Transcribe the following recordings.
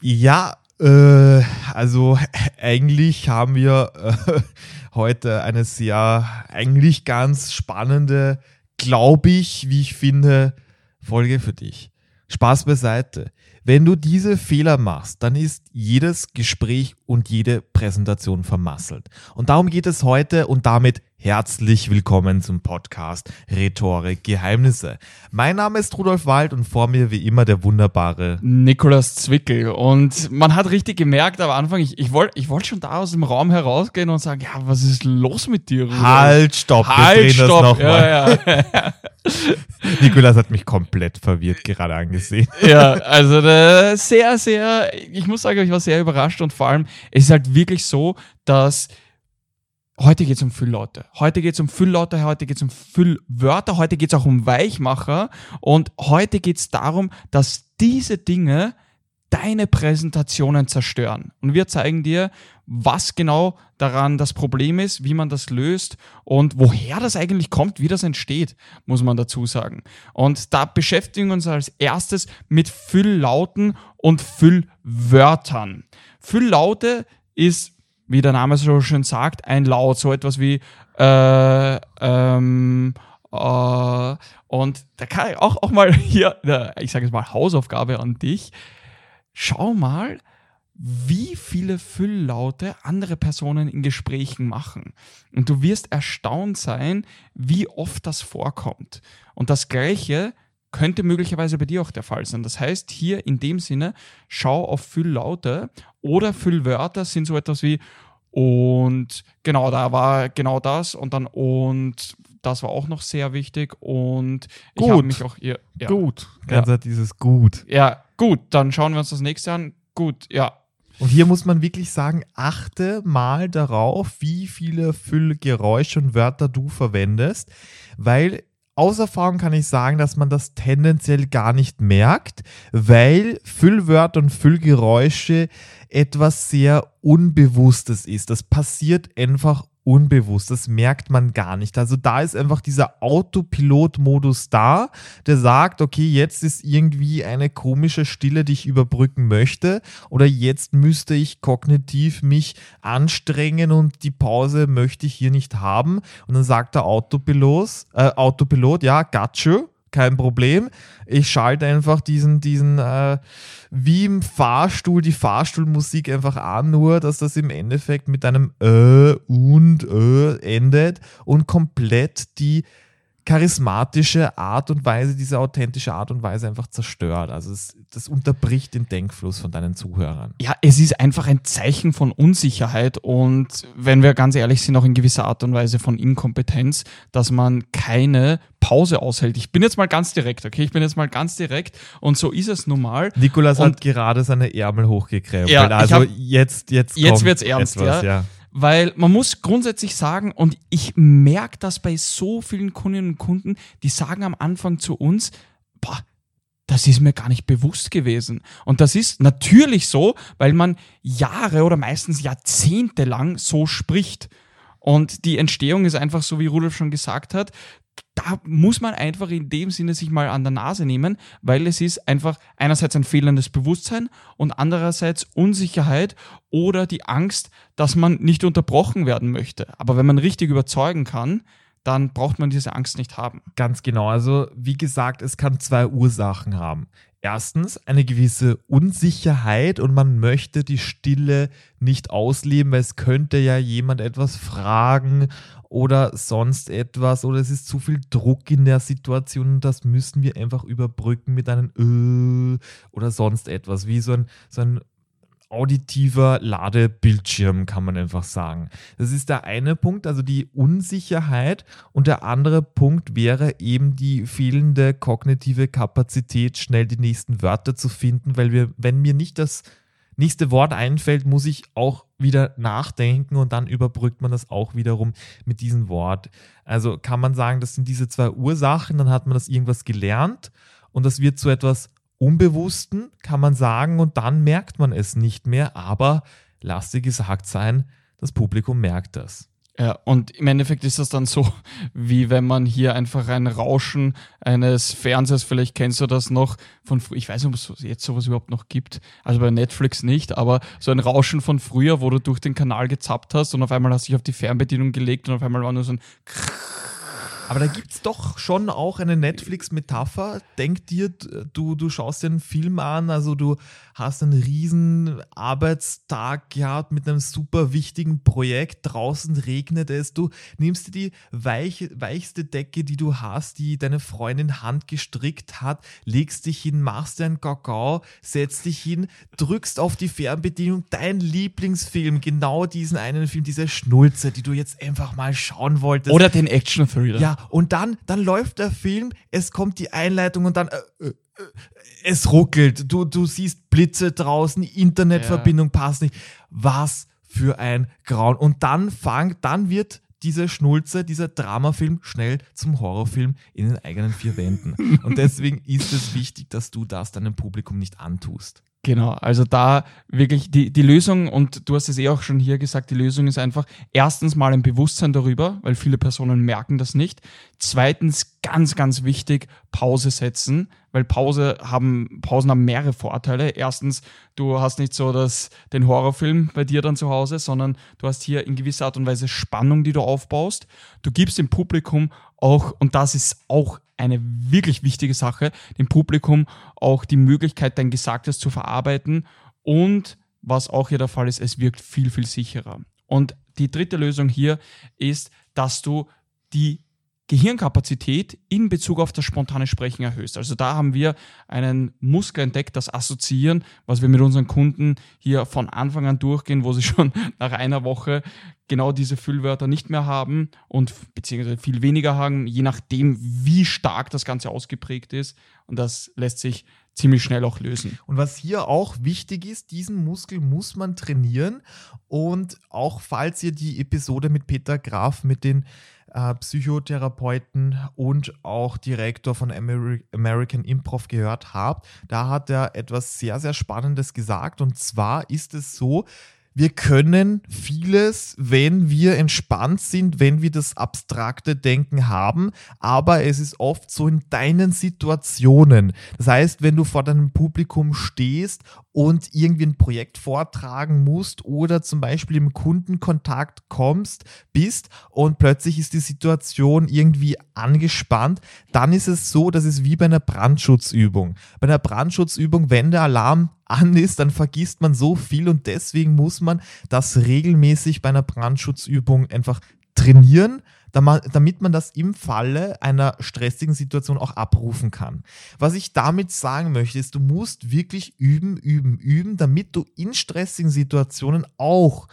Ja, äh, also eigentlich haben wir äh, heute eine sehr, eigentlich ganz spannende, glaube ich, wie ich finde, Folge für dich. Spaß beiseite. Wenn du diese Fehler machst, dann ist jedes Gespräch und jede Präsentation vermasselt. Und darum geht es heute und damit Herzlich willkommen zum Podcast Rhetorik Geheimnisse. Mein Name ist Rudolf Wald und vor mir wie immer der wunderbare Nikolas Zwickel. Und man hat richtig gemerkt am Anfang, ich, ich wollte ich wollt schon da aus dem Raum herausgehen und sagen, ja, was ist los mit dir, Rudolf? Halt, stopp, halt, wir stopp. das nochmal. Ja, ja. Nikolas hat mich komplett verwirrt gerade angesehen. Ja, also äh, sehr, sehr, ich muss sagen, ich war sehr überrascht und vor allem, es ist halt wirklich so, dass Heute geht es um Fülllaute. Heute geht es um Fülllaute, heute geht es um Füllwörter, heute geht es auch um Weichmacher und heute geht es darum, dass diese Dinge deine Präsentationen zerstören. Und wir zeigen dir, was genau daran das Problem ist, wie man das löst und woher das eigentlich kommt, wie das entsteht, muss man dazu sagen. Und da beschäftigen wir uns als erstes mit Fülllauten und Füllwörtern. Fülllaute ist wie der Name so schön sagt, ein Laut, so etwas wie äh, ähm, äh, und da kann ich auch, auch mal hier, ich sage jetzt mal Hausaufgabe an dich. Schau mal, wie viele Fülllaute andere Personen in Gesprächen machen. Und du wirst erstaunt sein, wie oft das vorkommt. Und das Gleiche könnte möglicherweise bei dir auch der Fall sein. Das heißt, hier in dem Sinne, schau auf Fülllaute oder Füllwörter sind so etwas wie und genau, da war genau das und dann und das war auch noch sehr wichtig und ich habe mich auch hier ja, gut, ganz ja. dieses gut. Ja, gut, dann schauen wir uns das nächste an. Gut, ja. Und hier muss man wirklich sagen, achte mal darauf, wie viele Füllgeräusche und Wörter du verwendest, weil aus Erfahrung kann ich sagen, dass man das tendenziell gar nicht merkt, weil Füllwörter und Füllgeräusche etwas sehr Unbewusstes ist. Das passiert einfach unbewusst. Das merkt man gar nicht. Also da ist einfach dieser Autopilot-Modus da, der sagt, okay, jetzt ist irgendwie eine komische Stille, die ich überbrücken möchte oder jetzt müsste ich kognitiv mich anstrengen und die Pause möchte ich hier nicht haben. Und dann sagt der Autopilot, äh, Autopilot, ja, got you kein Problem. Ich schalte einfach diesen, diesen äh, wie im Fahrstuhl, die Fahrstuhlmusik einfach an, nur dass das im Endeffekt mit einem äh endet und komplett die charismatische Art und Weise, diese authentische Art und Weise einfach zerstört. Also es, das unterbricht den Denkfluss von deinen Zuhörern. Ja, es ist einfach ein Zeichen von Unsicherheit und wenn wir ganz ehrlich sind, auch in gewisser Art und Weise von Inkompetenz, dass man keine Pause aushält. Ich bin jetzt mal ganz direkt, okay? Ich bin jetzt mal ganz direkt und so ist es nun mal. Nikolas und hat gerade seine Ärmel hochgekrempelt. Ja, also hab, jetzt, jetzt, jetzt wird's ernst, etwas, ja. ja. Weil man muss grundsätzlich sagen, und ich merke das bei so vielen Kundinnen und Kunden, die sagen am Anfang zu uns, boah, das ist mir gar nicht bewusst gewesen. Und das ist natürlich so, weil man Jahre oder meistens Jahrzehnte lang so spricht. Und die Entstehung ist einfach so, wie Rudolf schon gesagt hat, da muss man einfach in dem Sinne sich mal an der Nase nehmen, weil es ist einfach einerseits ein fehlendes Bewusstsein und andererseits Unsicherheit oder die Angst, dass man nicht unterbrochen werden möchte. Aber wenn man richtig überzeugen kann, dann braucht man diese Angst nicht haben. Ganz genau. Also wie gesagt, es kann zwei Ursachen haben. Erstens eine gewisse Unsicherheit und man möchte die Stille nicht ausleben, weil es könnte ja jemand etwas fragen oder sonst etwas oder es ist zu viel Druck in der Situation und das müssen wir einfach überbrücken mit einem äh oder sonst etwas, wie so ein, so ein auditiver Ladebildschirm, kann man einfach sagen. Das ist der eine Punkt, also die Unsicherheit. Und der andere Punkt wäre eben die fehlende kognitive Kapazität, schnell die nächsten Wörter zu finden, weil wir, wenn mir nicht das nächste Wort einfällt, muss ich auch wieder nachdenken und dann überbrückt man das auch wiederum mit diesem Wort. Also kann man sagen, das sind diese zwei Ursachen, dann hat man das irgendwas gelernt und das wird zu etwas Unbewussten, kann man sagen, und dann merkt man es nicht mehr, aber lass dir gesagt sein, das Publikum merkt das. Ja, und im Endeffekt ist das dann so, wie wenn man hier einfach ein Rauschen eines Fernsehers, vielleicht kennst du das noch von früher, ich weiß nicht, ob es jetzt sowas überhaupt noch gibt, also bei Netflix nicht, aber so ein Rauschen von früher, wo du durch den Kanal gezappt hast und auf einmal hast du dich auf die Fernbedienung gelegt und auf einmal war nur so ein aber da gibt es doch schon auch eine Netflix-Metapher. Denk dir, du, du schaust dir einen Film an, also du hast einen riesen Arbeitstag gehabt mit einem super wichtigen Projekt, draußen regnet es, du nimmst dir die weiche, weichste Decke, die du hast, die deine Freundin handgestrickt hat, legst dich hin, machst dir einen Kakao, setzt dich hin, drückst auf die Fernbedienung, dein Lieblingsfilm, genau diesen einen Film, diese Schnulze, die du jetzt einfach mal schauen wolltest. Oder den Action-Thriller. Ja, und dann, dann läuft der Film, es kommt die Einleitung und dann äh, äh, es ruckelt. Du, du siehst Blitze draußen, Internetverbindung ja. passt nicht. Was für ein Grauen. Und dann fang, dann wird diese Schnulze, dieser Dramafilm schnell zum Horrorfilm in den eigenen vier Wänden. Und deswegen ist es wichtig, dass du das deinem Publikum nicht antust. Genau, also da wirklich die, die Lösung, und du hast es eh auch schon hier gesagt, die Lösung ist einfach erstens mal ein Bewusstsein darüber, weil viele Personen merken das nicht. Zweitens, ganz, ganz wichtig, Pause setzen, weil Pause haben, Pausen haben mehrere Vorteile. Erstens, du hast nicht so das, den Horrorfilm bei dir dann zu Hause, sondern du hast hier in gewisser Art und Weise Spannung, die du aufbaust. Du gibst dem Publikum auch, und das ist auch eine wirklich wichtige Sache, dem Publikum auch die Möglichkeit, dein Gesagtes zu verarbeiten und was auch hier der Fall ist, es wirkt viel, viel sicherer. Und die dritte Lösung hier ist, dass du die Gehirnkapazität in Bezug auf das spontane Sprechen erhöhst. Also da haben wir einen Muskel entdeckt, das Assoziieren, was wir mit unseren Kunden hier von Anfang an durchgehen, wo sie schon nach einer Woche genau diese Füllwörter nicht mehr haben und beziehungsweise viel weniger haben, je nachdem, wie stark das Ganze ausgeprägt ist. Und das lässt sich ziemlich schnell auch lösen. Und was hier auch wichtig ist, diesen Muskel muss man trainieren. Und auch falls ihr die Episode mit Peter Graf mit den äh, Psychotherapeuten und auch Direktor von Ameri American Improv gehört habt, da hat er etwas sehr, sehr Spannendes gesagt. Und zwar ist es so, wir können vieles, wenn wir entspannt sind, wenn wir das abstrakte Denken haben, aber es ist oft so in deinen Situationen. Das heißt, wenn du vor deinem Publikum stehst und irgendwie ein Projekt vortragen musst oder zum Beispiel im Kundenkontakt kommst, bist und plötzlich ist die Situation irgendwie angespannt, dann ist es so, dass es wie bei einer Brandschutzübung. Bei einer Brandschutzübung, wenn der Alarm an ist, dann vergisst man so viel und deswegen muss man das regelmäßig bei einer Brandschutzübung einfach trainieren, damit man das im Falle einer stressigen Situation auch abrufen kann. Was ich damit sagen möchte, ist, du musst wirklich üben, üben, üben, damit du in stressigen Situationen auch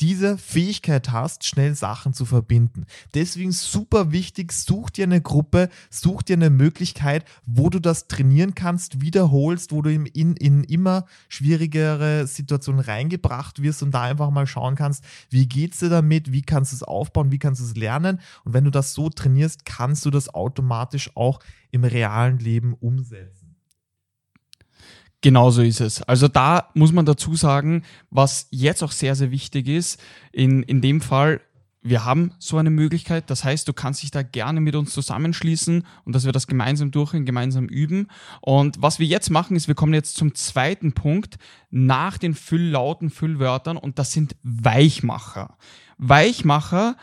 diese Fähigkeit hast, schnell Sachen zu verbinden. Deswegen super wichtig, such dir eine Gruppe, such dir eine Möglichkeit, wo du das trainieren kannst, wiederholst, wo du in, in immer schwierigere Situationen reingebracht wirst und da einfach mal schauen kannst, wie geht's dir damit, wie kannst du es aufbauen, wie kannst du es lernen. Und wenn du das so trainierst, kannst du das automatisch auch im realen Leben umsetzen. Genauso ist es. Also da muss man dazu sagen, was jetzt auch sehr, sehr wichtig ist, in, in dem Fall, wir haben so eine Möglichkeit. Das heißt, du kannst dich da gerne mit uns zusammenschließen und dass wir das gemeinsam durchgehen, gemeinsam üben. Und was wir jetzt machen, ist, wir kommen jetzt zum zweiten Punkt nach den Fülllauten, Füllwörtern und das sind Weichmacher. Weichmacher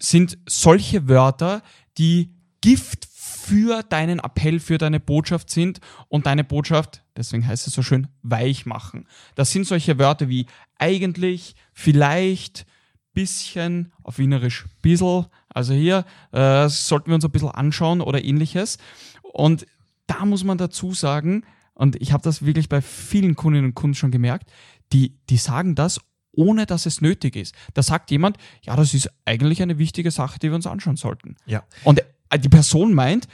sind solche Wörter, die Gift für deinen Appell, für deine Botschaft sind und deine Botschaft, deswegen heißt es so schön, weich machen. Das sind solche Wörter wie eigentlich, vielleicht, bisschen, auf Wienerisch bissel. Also hier äh, sollten wir uns ein bisschen anschauen oder ähnliches. Und da muss man dazu sagen, und ich habe das wirklich bei vielen Kundinnen und Kunden schon gemerkt, die, die sagen das, ohne dass es nötig ist. Da sagt jemand, ja, das ist eigentlich eine wichtige Sache, die wir uns anschauen sollten. Ja. Und die Person meint,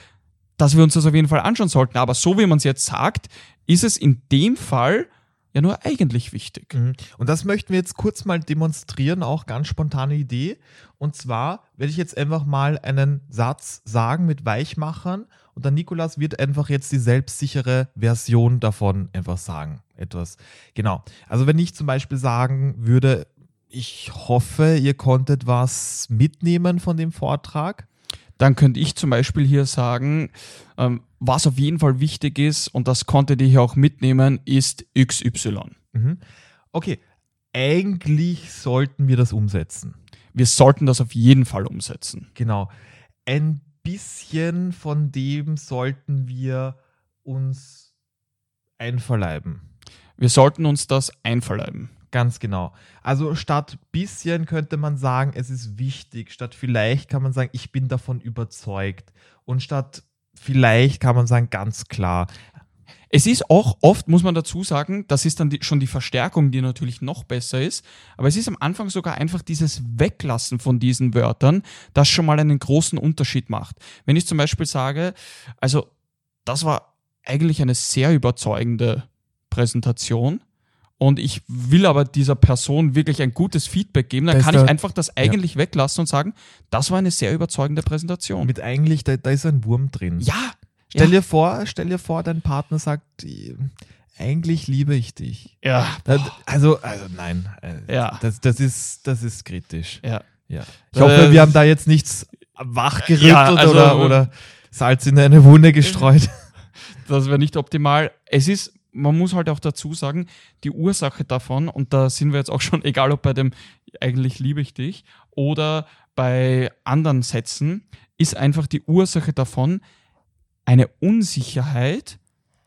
dass wir uns das auf jeden Fall anschauen sollten. Aber so wie man es jetzt sagt, ist es in dem Fall ja nur eigentlich wichtig. Mhm. Und das möchten wir jetzt kurz mal demonstrieren, auch ganz spontane Idee. Und zwar werde ich jetzt einfach mal einen Satz sagen mit Weichmachern und dann Nikolas wird einfach jetzt die selbstsichere Version davon einfach sagen. Etwas. Genau. Also wenn ich zum Beispiel sagen würde, ich hoffe, ihr konntet was mitnehmen von dem Vortrag. Dann könnte ich zum Beispiel hier sagen, ähm, was auf jeden Fall wichtig ist, und das konntet ihr hier auch mitnehmen, ist XY. Mhm. Okay, eigentlich sollten wir das umsetzen. Wir sollten das auf jeden Fall umsetzen. Genau. Ein bisschen von dem sollten wir uns einverleiben. Wir sollten uns das einverleiben. Ganz genau. Also statt bisschen könnte man sagen, es ist wichtig. Statt vielleicht kann man sagen, ich bin davon überzeugt. Und statt vielleicht kann man sagen, ganz klar. Es ist auch oft, muss man dazu sagen, das ist dann die, schon die Verstärkung, die natürlich noch besser ist. Aber es ist am Anfang sogar einfach dieses Weglassen von diesen Wörtern, das schon mal einen großen Unterschied macht. Wenn ich zum Beispiel sage, also das war eigentlich eine sehr überzeugende Präsentation und ich will aber dieser Person wirklich ein gutes Feedback geben, dann Da kann ich der- einfach das eigentlich weglassen und sagen, das war eine sehr überzeugende Präsentation. Mit eigentlich, da, da ist ein Wurm drin. ja, Stell ja. dir vor, stell dir vor, dein Partner sagt, "Eh, eigentlich liebe ich dich. ja, Da- Also, also nein. äh, Ja. Das, das, ist, das ist kritisch. ja. Ja. Ich hoffe, Äh, wir haben da jetzt nichts wachgerüttelt Ja, also- oder, oder Salz in eine Wunde gestreut. Das wäre nicht optimal. Es ist, man muss halt auch dazu sagen, die Ursache davon, und da sind wir jetzt auch schon, egal ob bei dem eigentlich liebe ich dich oder bei anderen Sätzen, ist einfach die Ursache davon eine Unsicherheit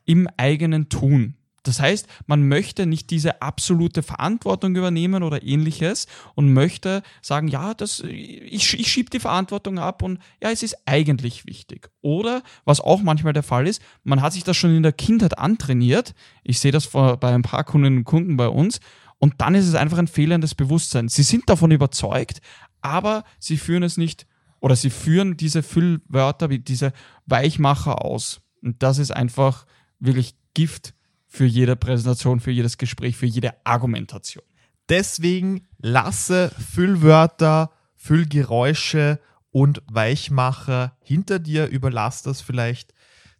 im eigenen Tun. Das heißt, man möchte nicht diese absolute Verantwortung übernehmen oder ähnliches und möchte sagen, ja, das, ich, ich schiebe die Verantwortung ab und ja, es ist eigentlich wichtig. Oder, was auch manchmal der Fall ist, man hat sich das schon in der Kindheit antrainiert. Ich sehe das bei ein paar Kundinnen und Kunden bei uns. Und dann ist es einfach ein fehlendes Bewusstsein. Sie sind davon überzeugt, aber sie führen es nicht oder sie führen diese Füllwörter wie diese Weichmacher aus. Und das ist einfach wirklich Gift für jede Präsentation, für jedes Gespräch, für jede Argumentation. Deswegen lasse Füllwörter, Füllgeräusche und Weichmacher hinter dir, überlass das vielleicht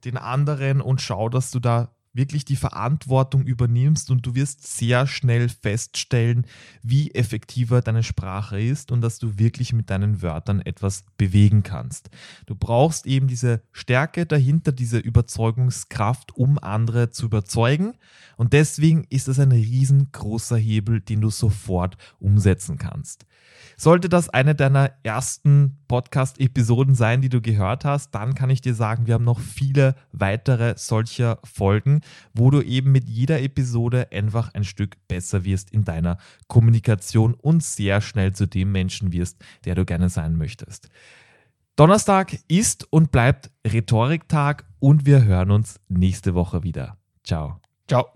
den anderen und schau, dass du da wirklich die Verantwortung übernimmst und du wirst sehr schnell feststellen, wie effektiver deine Sprache ist und dass du wirklich mit deinen Wörtern etwas bewegen kannst. Du brauchst eben diese Stärke dahinter, diese Überzeugungskraft, um andere zu überzeugen. Und deswegen ist es ein riesengroßer Hebel, den du sofort umsetzen kannst. Sollte das eine deiner ersten Podcast-Episoden sein, die du gehört hast, dann kann ich dir sagen, wir haben noch viele weitere solcher Folgen, wo du eben mit jeder Episode einfach ein Stück besser wirst in deiner Kommunikation und sehr schnell zu dem Menschen wirst, der du gerne sein möchtest. Donnerstag ist und bleibt Rhetoriktag und wir hören uns nächste Woche wieder. Ciao. Ciao.